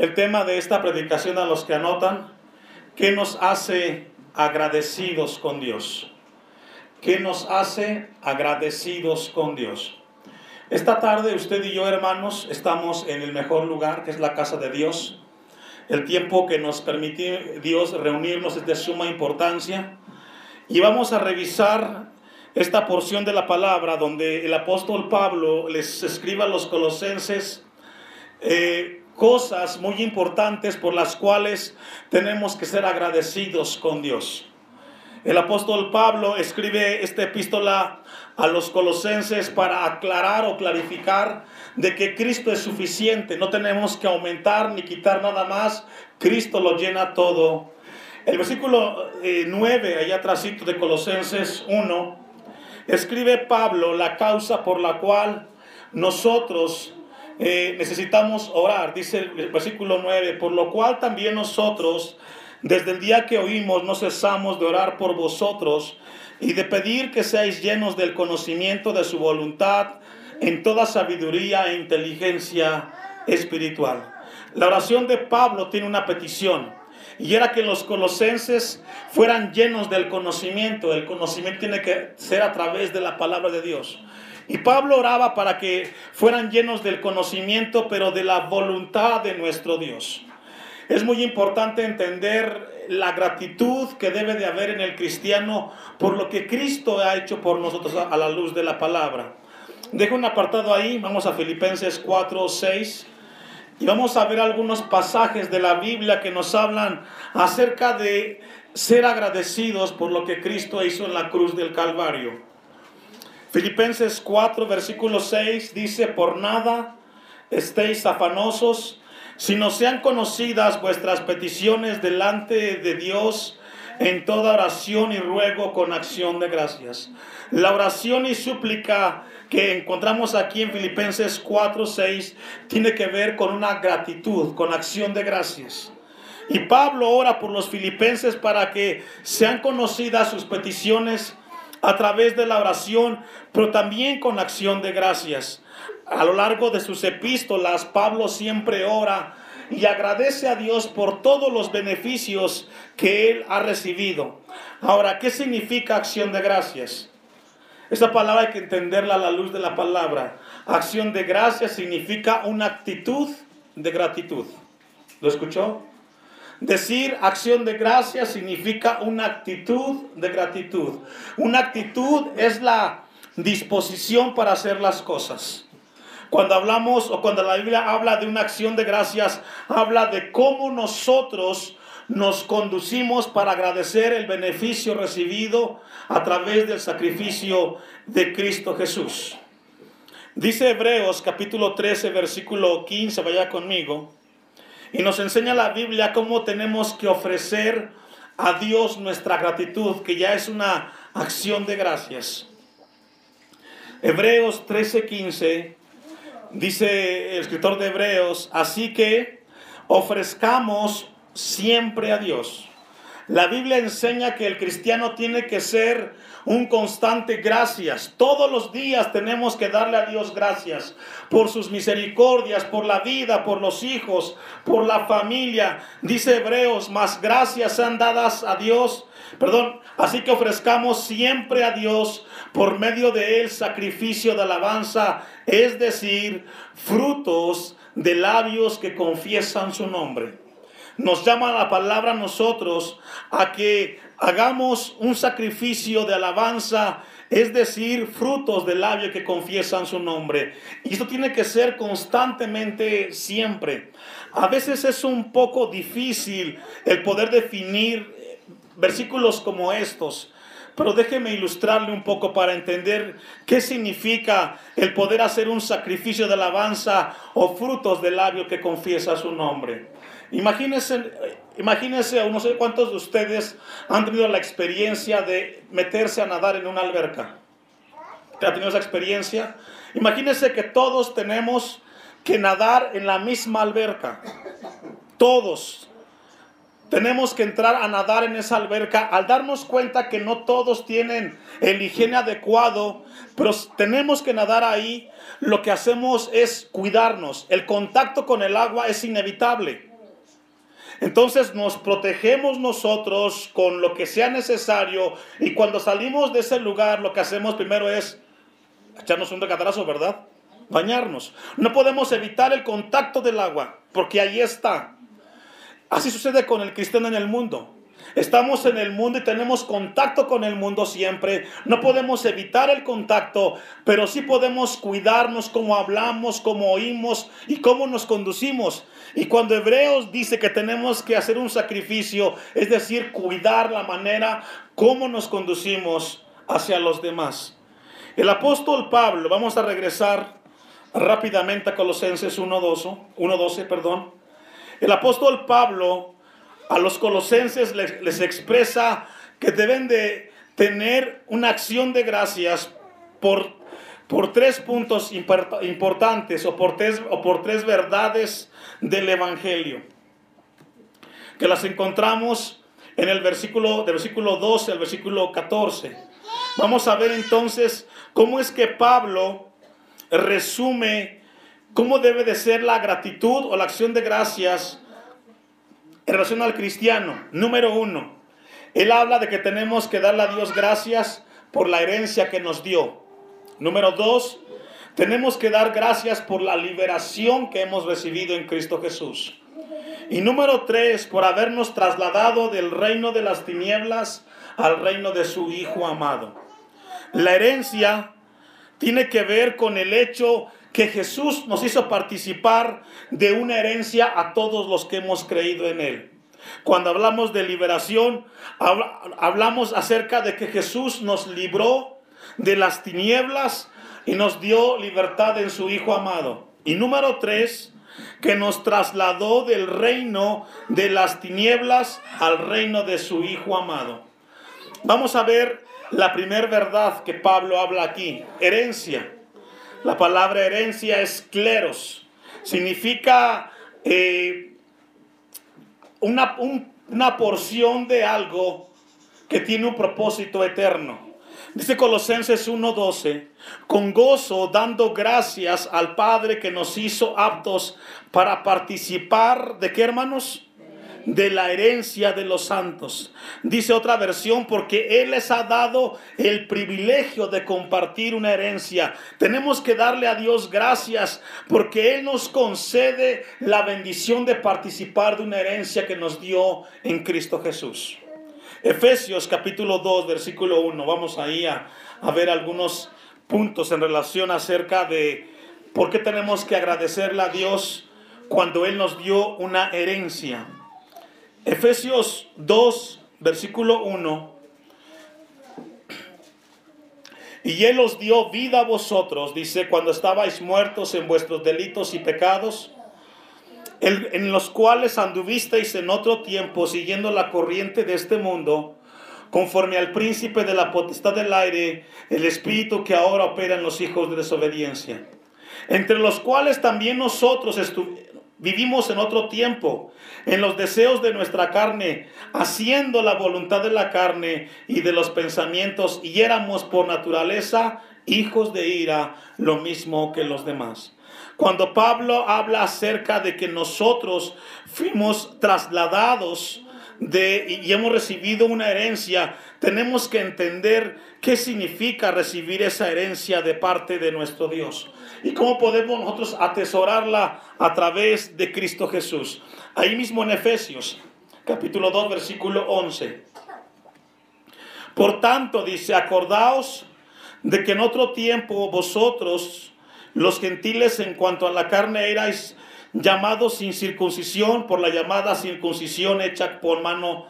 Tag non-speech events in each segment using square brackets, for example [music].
el tema de esta predicación a los que anotan, ¿qué nos hace agradecidos con Dios? ¿Qué nos hace agradecidos con Dios? Esta tarde usted y yo, hermanos, estamos en el mejor lugar, que es la casa de Dios. El tiempo que nos permite Dios reunirnos es de suma importancia. Y vamos a revisar esta porción de la palabra donde el apóstol Pablo les escribe a los colosenses eh, cosas muy importantes por las cuales tenemos que ser agradecidos con Dios. El apóstol Pablo escribe esta epístola a los colosenses para aclarar o clarificar de que Cristo es suficiente, no tenemos que aumentar ni quitar nada más, Cristo lo llena todo. El versículo 9, eh, allá atrás de Colosenses 1, escribe Pablo la causa por la cual nosotros eh, necesitamos orar, dice el versículo 9, por lo cual también nosotros, desde el día que oímos, no cesamos de orar por vosotros y de pedir que seáis llenos del conocimiento de su voluntad en toda sabiduría e inteligencia espiritual. La oración de Pablo tiene una petición y era que los colosenses fueran llenos del conocimiento. El conocimiento tiene que ser a través de la palabra de Dios. Y Pablo oraba para que fueran llenos del conocimiento, pero de la voluntad de nuestro Dios. Es muy importante entender la gratitud que debe de haber en el cristiano por lo que Cristo ha hecho por nosotros a la luz de la palabra. Dejo un apartado ahí, vamos a Filipenses 4, 6, y vamos a ver algunos pasajes de la Biblia que nos hablan acerca de ser agradecidos por lo que Cristo hizo en la cruz del Calvario. Filipenses 4, versículo 6 dice, por nada estéis afanosos, sino sean conocidas vuestras peticiones delante de Dios en toda oración y ruego con acción de gracias. La oración y súplica que encontramos aquí en Filipenses 4, 6 tiene que ver con una gratitud, con acción de gracias. Y Pablo ora por los filipenses para que sean conocidas sus peticiones a través de la oración, pero también con acción de gracias. A lo largo de sus epístolas, Pablo siempre ora y agradece a Dios por todos los beneficios que él ha recibido. Ahora, ¿qué significa acción de gracias? Esa palabra hay que entenderla a la luz de la palabra. Acción de gracias significa una actitud de gratitud. ¿Lo escuchó? Decir acción de gracia significa una actitud de gratitud. Una actitud es la disposición para hacer las cosas. Cuando hablamos o cuando la Biblia habla de una acción de gracias, habla de cómo nosotros nos conducimos para agradecer el beneficio recibido a través del sacrificio de Cristo Jesús. Dice Hebreos capítulo 13, versículo 15, vaya conmigo. Y nos enseña la Biblia cómo tenemos que ofrecer a Dios nuestra gratitud, que ya es una acción de gracias. Hebreos 13:15 dice el escritor de Hebreos, así que ofrezcamos siempre a Dios. La Biblia enseña que el cristiano tiene que ser un constante gracias. Todos los días tenemos que darle a Dios gracias por sus misericordias, por la vida, por los hijos, por la familia. Dice Hebreos, más gracias sean dadas a Dios. Perdón, así que ofrezcamos siempre a Dios por medio de él sacrificio de alabanza, es decir, frutos de labios que confiesan su nombre nos llama la palabra a nosotros a que hagamos un sacrificio de alabanza, es decir, frutos del labio que confiesan su nombre. Y esto tiene que ser constantemente, siempre. A veces es un poco difícil el poder definir versículos como estos. Pero déjeme ilustrarle un poco para entender qué significa el poder hacer un sacrificio de alabanza o frutos del labio que confiesa su nombre. Imagínense, imagínense, no sé cuántos de ustedes han tenido la experiencia de meterse a nadar en una alberca. ¿Te ha tenido esa experiencia? Imagínense que todos tenemos que nadar en la misma alberca. Todos. Tenemos que entrar a nadar en esa alberca al darnos cuenta que no todos tienen el higiene adecuado, pero tenemos que nadar ahí. Lo que hacemos es cuidarnos. El contacto con el agua es inevitable. Entonces nos protegemos nosotros con lo que sea necesario y cuando salimos de ese lugar lo que hacemos primero es echarnos un recatarazo, ¿verdad? Bañarnos. No podemos evitar el contacto del agua porque ahí está. Así sucede con el cristiano en el mundo. Estamos en el mundo y tenemos contacto con el mundo siempre. No podemos evitar el contacto, pero sí podemos cuidarnos cómo hablamos, cómo oímos y cómo nos conducimos. Y cuando Hebreos dice que tenemos que hacer un sacrificio, es decir, cuidar la manera como nos conducimos hacia los demás. El apóstol Pablo, vamos a regresar rápidamente a Colosenses 1.12, perdón. El apóstol Pablo a los colosenses les, expresa que deben de tener una acción de gracias por, por tres puntos importantes o por, tres, o por tres verdades del Evangelio, que las encontramos en el versículo, del versículo 12 al versículo 14. Vamos a ver entonces cómo es que Pablo resume cómo debe de ser la gratitud o la acción de gracias relación al cristiano, número uno, él habla de que tenemos que darle a Dios gracias por la herencia que nos dio. Número dos, tenemos que dar gracias por la liberación que hemos recibido en Cristo Jesús. Y número tres, por habernos trasladado del reino de las tinieblas al reino de su Hijo amado. La herencia tiene que ver con el hecho que Jesús nos hizo participar de una herencia a todos los que hemos creído en Él. Cuando hablamos de liberación, hablamos acerca de que Jesús nos libró de las tinieblas y nos dio libertad en su Hijo amado. Y número tres, que nos trasladó del reino de las tinieblas al reino de su Hijo amado. Vamos a ver la primera verdad que Pablo habla aquí, herencia. La palabra herencia es cleros. Significa eh, una, una porción de algo que tiene un propósito eterno. Dice Colosenses 1:12, con gozo dando gracias al Padre que nos hizo aptos para participar de qué hermanos? De la herencia de los santos. Dice otra versión, porque Él les ha dado el privilegio de compartir una herencia. Tenemos que darle a Dios gracias porque Él nos concede la bendición de participar de una herencia que nos dio en Cristo Jesús. Efesios capítulo 2, versículo 1. Vamos ahí a, a ver algunos puntos en relación acerca de por qué tenemos que agradecerle a Dios cuando Él nos dio una herencia. Efesios 2, versículo 1. Y Él os dio vida a vosotros, dice, cuando estabais muertos en vuestros delitos y pecados, en los cuales anduvisteis en otro tiempo siguiendo la corriente de este mundo, conforme al príncipe de la potestad del aire, el espíritu que ahora opera en los hijos de desobediencia, entre los cuales también nosotros vivimos en otro tiempo en los deseos de nuestra carne, haciendo la voluntad de la carne y de los pensamientos, y éramos por naturaleza hijos de ira, lo mismo que los demás. Cuando Pablo habla acerca de que nosotros fuimos trasladados de, y hemos recibido una herencia, tenemos que entender qué significa recibir esa herencia de parte de nuestro Dios y cómo podemos nosotros atesorarla a través de Cristo Jesús. Ahí mismo en Efesios, capítulo 2, versículo 11. Por tanto, dice, acordaos de que en otro tiempo vosotros, los gentiles en cuanto a la carne, erais llamados sin circuncisión por la llamada circuncisión hecha por mano,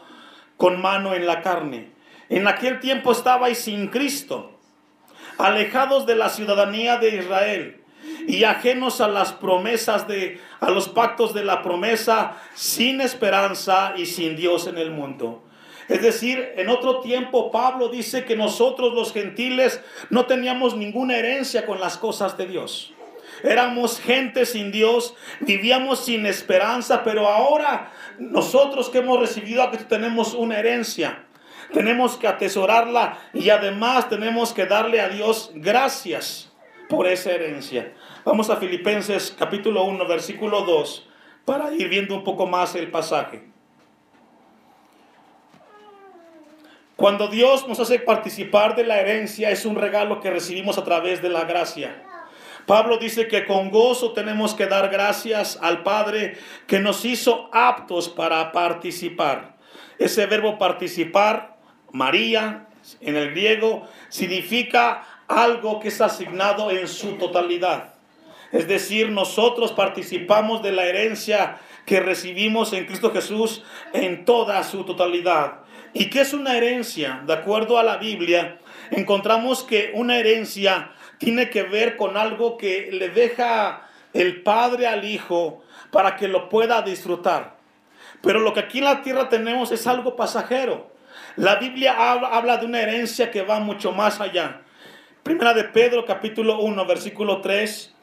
con mano en la carne. En aquel tiempo estabais sin Cristo, alejados de la ciudadanía de Israel y ajenos a las promesas de, a los pactos de la promesa, sin esperanza y sin Dios en el mundo. Es decir, en otro tiempo Pablo dice que nosotros los gentiles no teníamos ninguna herencia con las cosas de Dios. Éramos gente sin Dios, vivíamos sin esperanza, pero ahora nosotros que hemos recibido a que tenemos una herencia, tenemos que atesorarla y además tenemos que darle a Dios gracias por esa herencia. Vamos a Filipenses capítulo 1, versículo 2, para ir viendo un poco más el pasaje. Cuando Dios nos hace participar de la herencia es un regalo que recibimos a través de la gracia. Pablo dice que con gozo tenemos que dar gracias al Padre que nos hizo aptos para participar. Ese verbo participar, María, en el griego, significa algo que es asignado en su totalidad. Es decir, nosotros participamos de la herencia que recibimos en Cristo Jesús en toda su totalidad. ¿Y qué es una herencia? De acuerdo a la Biblia, encontramos que una herencia tiene que ver con algo que le deja el padre al hijo para que lo pueda disfrutar. Pero lo que aquí en la tierra tenemos es algo pasajero. La Biblia habla, de una herencia que va mucho más allá. Primera de Pedro capítulo 1 versículo 3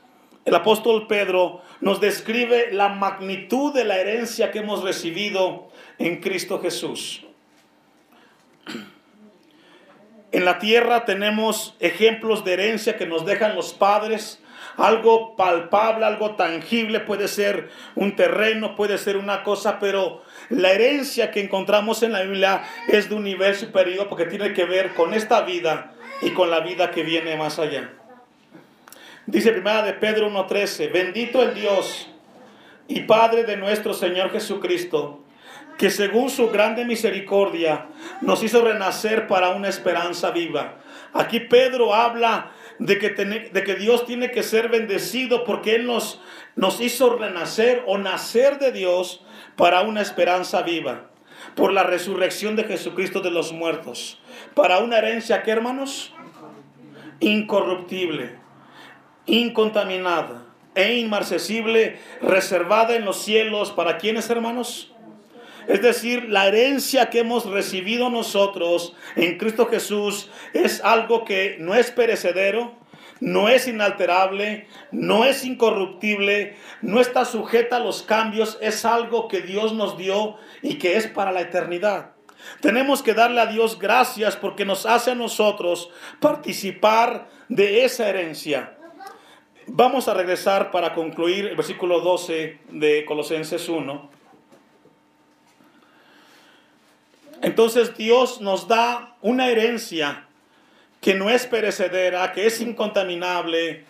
el apóstol Pedro nos describe la magnitud de la herencia que hemos recibido en Cristo Jesús. En la tierra tenemos ejemplos de herencia que nos dejan los padres, algo palpable, algo tangible, puede ser un terreno, puede ser una cosa, pero la herencia que encontramos en la Biblia es de un nivel superior porque tiene que ver con esta vida y con la vida que viene más allá. Dice primera de Pedro 1.13, bendito el Dios y Padre de nuestro Señor Jesucristo, que según su grande misericordia nos hizo renacer para una esperanza viva. Aquí Pedro habla de que, de que Dios tiene que ser bendecido porque Él nos, nos hizo renacer o nacer de Dios para una esperanza viva, por la resurrección de Jesucristo de los muertos, para una herencia que hermanos, incorruptible incontaminada e inmarcesible, reservada en los cielos. ¿Para quiénes, hermanos? Es decir, la herencia que hemos recibido nosotros en Cristo Jesús es algo que no es perecedero, no es inalterable, no es incorruptible, no está sujeta a los cambios, es algo que Dios nos dio y que es para la eternidad. Tenemos que darle a Dios gracias porque nos hace a nosotros participar de esa herencia. Vamos a regresar para concluir el versículo 12 de Colosenses 1. Entonces Dios nos da una herencia que no es perecedera, que es incontaminable,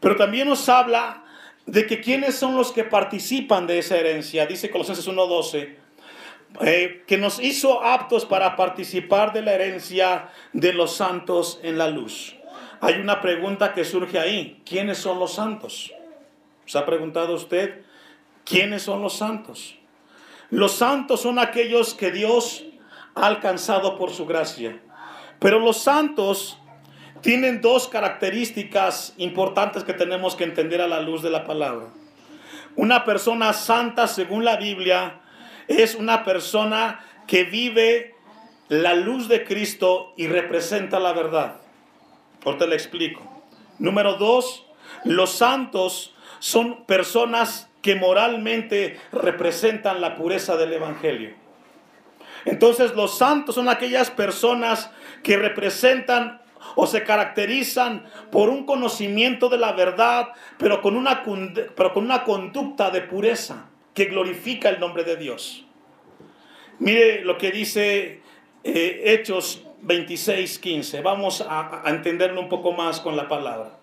pero también nos habla de que quiénes son los que participan de esa herencia. Dice Colosenses 1.12, eh, que nos hizo aptos para participar de la herencia de los santos en la luz hay una pregunta que surge ahí. ¿Quiénes son los santos? ¿Se ha preguntado usted quiénes son los santos? Los santos son aquellos que Dios ha alcanzado por su gracia. Pero los santos tienen dos características importantes que tenemos que entender a la luz de la palabra. Una persona santa, según la Biblia, es una persona que vive la luz de Cristo y representa la verdad. Ahorita le explico. Número dos, los santos son personas que moralmente representan la pureza del Evangelio. Entonces los santos son aquellas personas que representan o se caracterizan por un conocimiento de la verdad, pero con una, pero con una conducta de pureza que glorifica el nombre de Dios. Mire lo que dice eh, Hechos 26, 15. Vamos a, entenderlo un poco más con la palabra.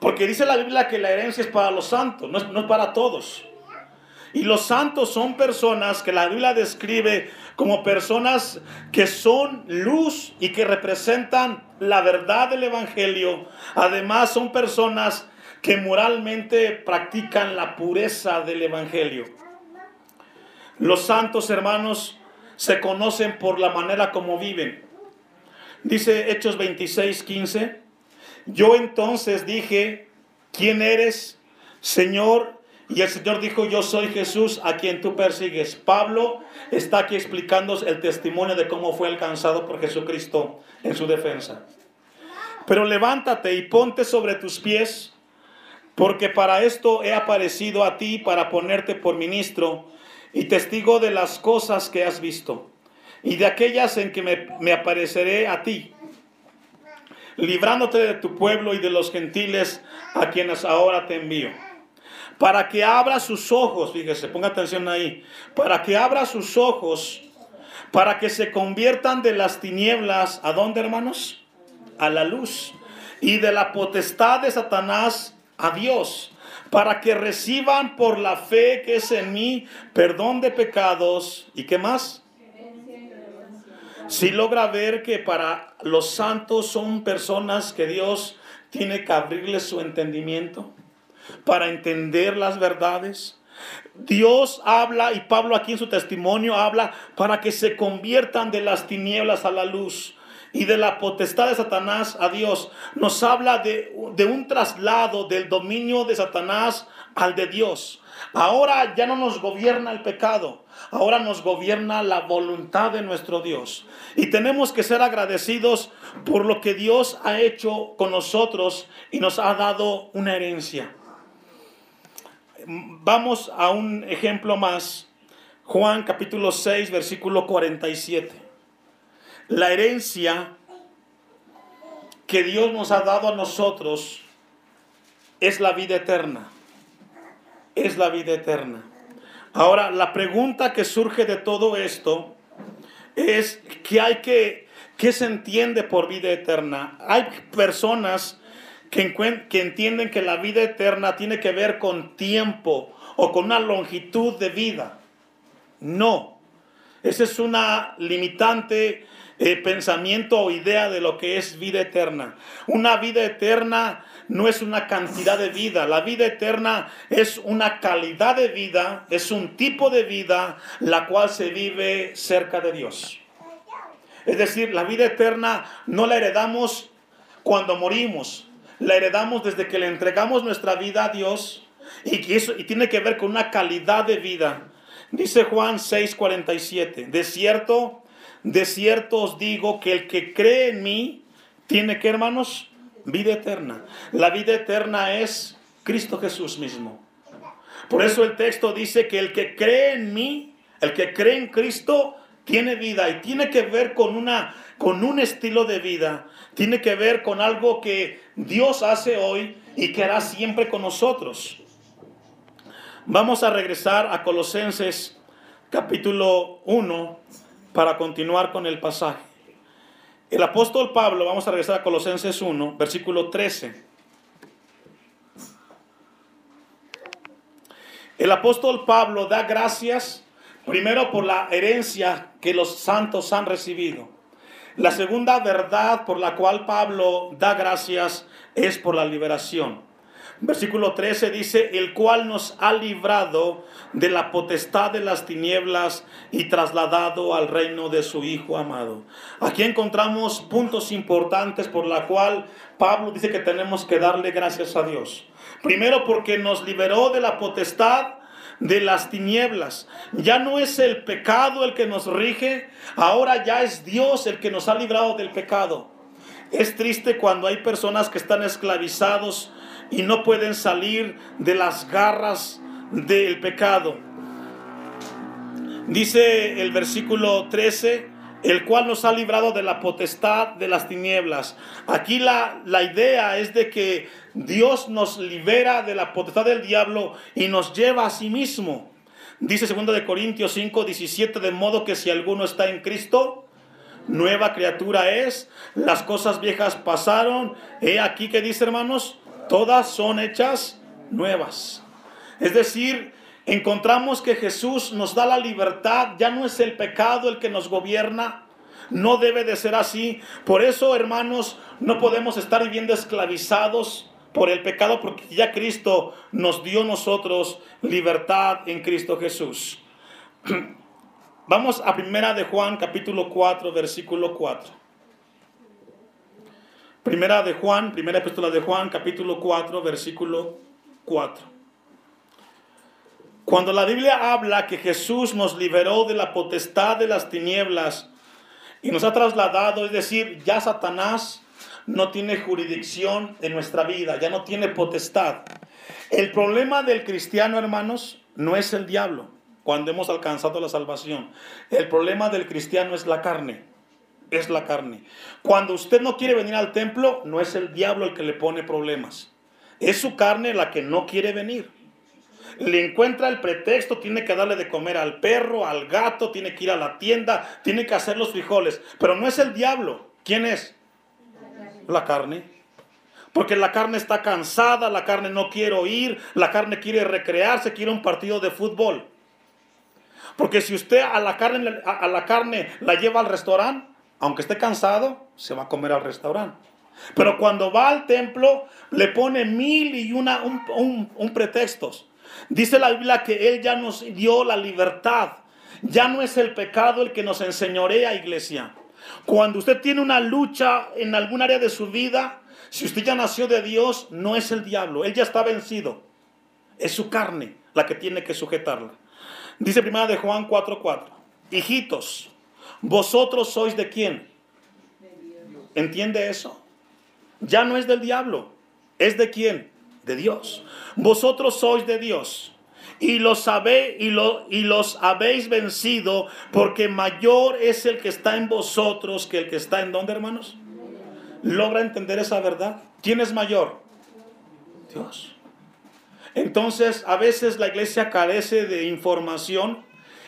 Porque dice la Biblia que la herencia es para los santos, no es, no es para todos. Y los santos son personas que la Biblia describe como personas que son luz y que representan la verdad del Evangelio. Además son personas que moralmente practican la pureza del Evangelio. Los santos hermanos se conocen por la manera como viven. Dice Hechos 26, 15. Yo entonces dije, ¿quién eres, Señor? Y el Señor dijo, yo soy Jesús a quien tú persigues. Pablo está aquí explicando el testimonio de cómo fue alcanzado por Jesucristo en su defensa. Pero levántate y ponte sobre tus pies, porque para esto he aparecido a ti, para ponerte por ministro y testigo de las cosas que has visto y de aquellas en que me, apareceré a ti, librándote de tu pueblo y de los gentiles a quienes ahora te envío. Para que abra sus ojos, fíjese, ponga atención ahí, para que abra sus ojos, para que se conviertan de las tinieblas, ¿a dónde hermanos? A la luz. Y de la potestad de Satanás a Dios, para que reciban por la fe que es en mí perdón de pecados. ¿Y qué más? Si logra ver que para los santos son personas que Dios tiene que abrirles su entendimiento para entender las verdades. Dios habla y Pablo aquí en su testimonio habla para que se conviertan de las tinieblas a la luz y de la potestad de Satanás a Dios. Nos habla de, de, un traslado del dominio de Satanás al de Dios. Ahora ya no nos gobierna el pecado, ahora nos gobierna la voluntad de nuestro Dios. Y tenemos que ser agradecidos por lo que Dios ha hecho con nosotros y nos ha dado una herencia. Vamos a un ejemplo más. Juan capítulo 6, versículo 47. La herencia que Dios nos ha dado a nosotros es la vida eterna. Es la vida eterna. Ahora, la pregunta que surge de todo esto es que hay que, ¿qué se entiende por vida eterna? Hay personas que, que entienden que la vida eterna tiene que ver con tiempo o con una longitud de vida. No, esa es una limitante eh, pensamiento o idea de lo que es vida eterna. Una vida eterna no es una cantidad de vida, la vida eterna es una calidad de vida, es un tipo de vida la cual se vive cerca de Dios. Es decir, la vida eterna no la heredamos cuando morimos, la heredamos desde que le entregamos nuestra vida a Dios y, eso, tiene que ver con una calidad de vida. Dice Juan 6:47, de cierto, de cierto os digo que el que cree en mí tiene que, hermanos, vida eterna. La vida eterna es Cristo Jesús mismo. Por eso el texto dice que el que cree en mí, el que cree en Cristo, tiene vida y tiene que ver con, una, con un estilo de vida, tiene que ver con algo que Dios hace hoy y que hará siempre con nosotros. Vamos a regresar a Colosenses capítulo 1 para continuar con el pasaje. El apóstol Pablo, vamos a regresar a Colosenses 1, versículo 13. El apóstol Pablo da gracias primero por la herencia que los santos han recibido. La segunda verdad por la cual Pablo da gracias es por la liberación. Versículo 13 dice, el cual nos ha librado de la potestad de las tinieblas y trasladado al reino de su Hijo amado. Aquí encontramos puntos importantes por la cual Pablo dice que tenemos que darle gracias a Dios. Primero porque nos liberó de la potestad de las tinieblas. Ya no es el pecado el que nos rige, ahora ya es Dios el que nos ha librado del pecado. Es triste cuando hay personas que están esclavizados y no pueden salir de las garras del pecado. Dice el versículo 13, el cual nos ha librado de la potestad de las tinieblas. Aquí la, la idea es de que Dios nos libera de la potestad del diablo y nos lleva a sí mismo. Dice 2 de Corintios 5, 17, de modo que si alguno está en Cristo, nueva criatura es, las cosas viejas pasaron, he aquí que dice hermanos, todas son hechas nuevas. Es decir, encontramos que Jesús nos da la libertad, ya no es el pecado el que nos gobierna, no debe de ser así. Por eso, hermanos, no podemos estar viviendo esclavizados por el pecado, porque ya Cristo nos dio nosotros libertad en Cristo Jesús. [clears throat] Vamos a primera de Juan capítulo 4, versículo 4. Primera de Juan, primera epístola de Juan, capítulo 4, versículo 4. Cuando la Biblia habla que Jesús nos liberó de la potestad de las tinieblas y nos ha trasladado, es decir, ya Satanás no tiene jurisdicción en nuestra vida, ya no tiene potestad. El problema del cristiano, hermanos, no es el diablo cuando hemos alcanzado la salvación. El problema del cristiano es la carne es la carne. Cuando usted no quiere venir al templo, no es el diablo el que le pone problemas. Es su carne la que no quiere venir. le encuentra el pretexto, tiene que darle de comer al perro, al gato, tiene que ir a la tienda, tiene que hacer los frijoles. Pero no es el diablo. ¿Quién es? La carne. Porque la carne está cansada, la carne no quiere oír, la carne quiere recrearse, quiere un partido de fútbol. Porque si usted a la carne, a la, carne la lleva al restaurante, aunque esté cansado, se va a comer al restaurante. Pero cuando va al templo, le pone mil y una, un, un pretextos. Dice la Biblia que Él ya nos dio la libertad. Ya no es el pecado el que nos enseñorea, iglesia. Cuando usted tiene una lucha en algún área de su vida, si usted ya nació de Dios, no es el diablo. Él ya está vencido. Es su carne la que tiene que sujetarla. Dice primera de Juan 4:4. Hijitos, vosotros sois de quién? ¿Entiende eso? Ya no es del diablo. ¿Es de quién? De Dios. Vosotros sois de Dios. Y los, sabéis, y, y los habéis vencido porque mayor es el que está en vosotros que el que está en donde, hermanos. ¿Logra entender esa verdad? ¿Quién es mayor? Dios. Entonces, a veces la iglesia carece de información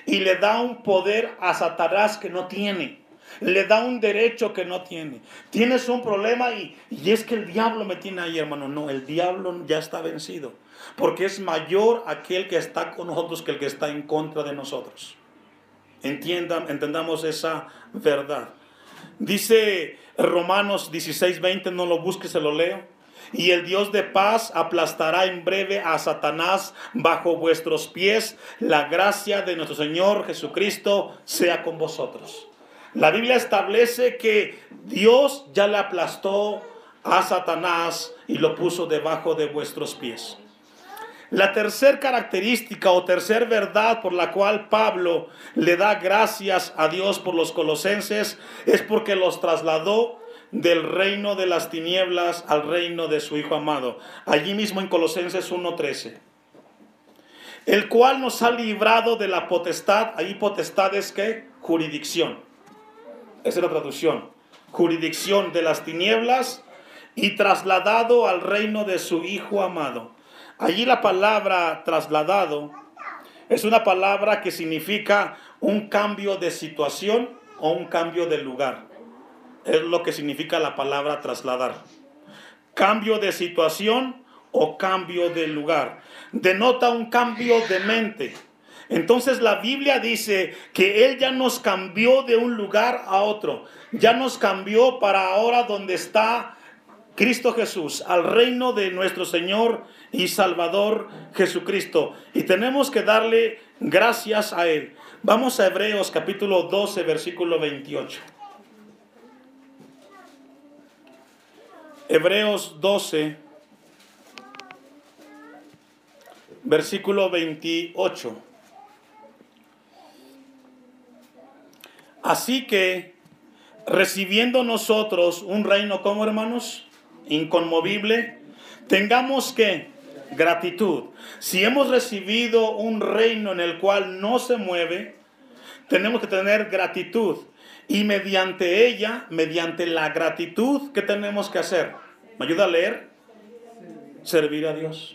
y le da un poder a Satanás que no tiene le da un derecho que no tiene. Tienes un problema y, y es que el diablo me tiene ahí, hermano. No, el diablo ya está vencido. Porque es mayor aquel que está con nosotros que el que está en contra de nosotros. Entiendan, entendamos esa verdad. Dice Romanos 16, 20, no lo busques, se lo leo. Y el Dios de paz aplastará en breve a Satanás bajo vuestros pies. La gracia de nuestro Señor Jesucristo sea con vosotros. La Biblia establece que Dios ya le aplastó a Satanás y lo puso debajo de vuestros pies. La tercera característica o tercera verdad por la cual Pablo le da gracias a Dios por los colosenses es porque los trasladó del reino de las tinieblas al reino de su Hijo amado. Allí mismo en Colosenses 1.13. El cual nos ha librado de la potestad, ahí potestad es que jurisdicción esa es la traducción, jurisdicción de las tinieblas y trasladado al reino de su Hijo amado. Allí la palabra trasladado es una palabra que significa un cambio de situación o un cambio de lugar. Es lo que significa la palabra trasladar. Cambio de situación o cambio de lugar. Denota un cambio de mente entonces la Biblia dice que Él ya nos cambió de un lugar a otro. Ya nos cambió para ahora donde está Cristo Jesús, al reino de nuestro Señor y Salvador Jesucristo. Y tenemos que darle gracias a Él. Vamos a Hebreos capítulo 12, versículo 28. Hebreos 12, versículo 28. Así que, recibiendo nosotros un reino como hermanos, inconmovible, tengamos que gratitud. Si hemos recibido un reino en el cual no se mueve, tenemos que tener gratitud. Y mediante ella, mediante la gratitud, ¿qué tenemos que hacer? ¿Me ayuda a leer? Servir a Dios.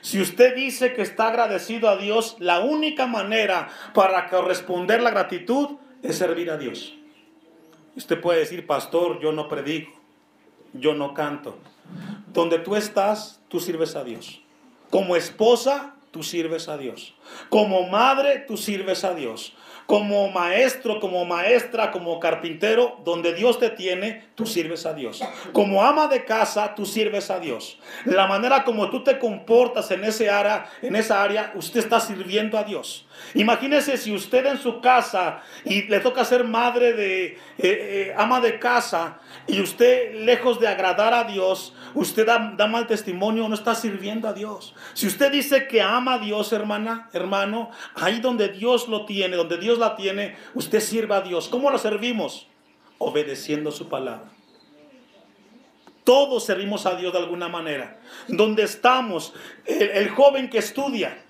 Si usted dice que está agradecido a Dios, la única manera para corresponder la gratitud es servir a Dios. Usted puede decir, pastor, yo no predico, yo no canto. Donde tú estás, tú sirves a Dios. Como esposa, tú sirves a Dios. Como madre, tú sirves a Dios como maestro, como maestra, como carpintero, donde Dios te tiene, tú sirves a Dios. Como ama de casa, tú sirves a Dios. La manera como tú te comportas en, ese área, en esa área, usted está sirviendo a Dios. Imagínese si usted en su casa y le toca ser madre de eh, eh, ama de casa y usted lejos de agradar a Dios, usted da, mal testimonio, no está sirviendo a Dios. Si usted dice que ama a Dios, hermana, hermano, ahí donde Dios lo tiene, donde Dios la tiene, usted sirva a Dios. ¿Cómo lo servimos? Obedeciendo su palabra. Todos servimos a Dios de alguna manera. Donde estamos, el, joven que estudia,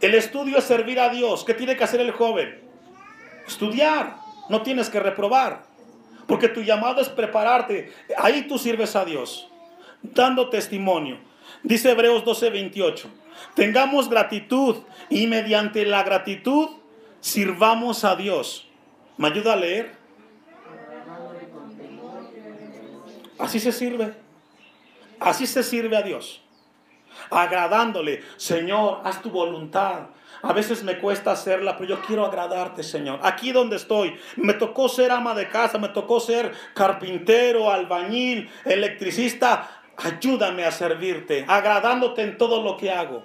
el estudio es servir a Dios. ¿Qué tiene que hacer el joven? Estudiar. No tienes que reprobar. Porque tu llamado es prepararte. Ahí tú sirves a Dios. Dando testimonio. Dice Hebreos 12:28. Tengamos gratitud y mediante la gratitud sirvamos a Dios. ¿Me ayuda a leer? Así se sirve. Así se sirve a Dios. Agradándole, Señor, haz tu voluntad. A veces me cuesta hacerla, pero yo quiero agradarte, Señor. Aquí donde estoy, me tocó ser ama de casa, me tocó ser carpintero, albañil, electricista. Ayúdame a servirte, agradándote en todo lo que hago.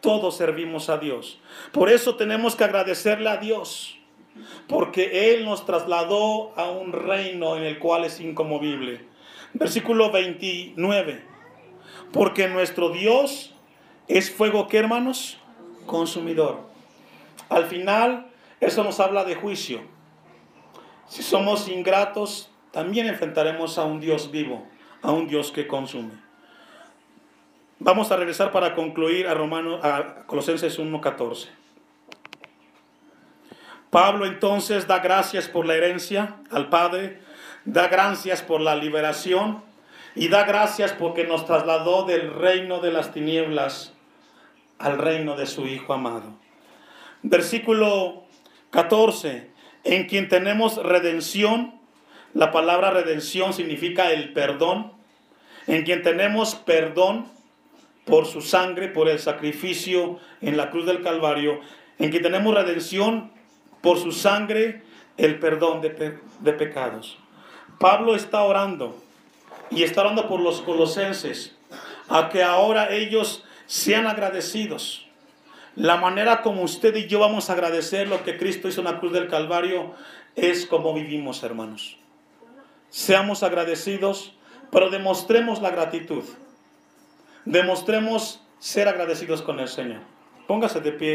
Todos servimos a Dios. Por eso tenemos que agradecerle a Dios, porque Él nos trasladó a un reino en el cual es incomovible. Versículo 29. Porque nuestro Dios es fuego que hermanos consumidor. Al final, eso nos habla de juicio. Si somos ingratos, también enfrentaremos a un Dios vivo, a un Dios que consume. Vamos a regresar para concluir a Romanos a Colosenses 1:14. Pablo entonces da gracias por la herencia al Padre, da gracias por la liberación y da gracias porque nos trasladó del reino de las tinieblas al reino de su Hijo amado. Versículo 14, en quien tenemos redención, la palabra redención significa el perdón, en quien tenemos perdón por su sangre, por el sacrificio en la cruz del Calvario, en quien tenemos redención por su sangre, el perdón de, de pecados. Pablo está orando y está orando por los colosenses, a que ahora ellos sean agradecidos. La manera como usted y yo vamos a agradecer lo que Cristo hizo en la cruz del Calvario es como vivimos, hermanos. Seamos agradecidos, pero demostremos la gratitud. Demostremos ser agradecidos con el Señor. Póngase de pie.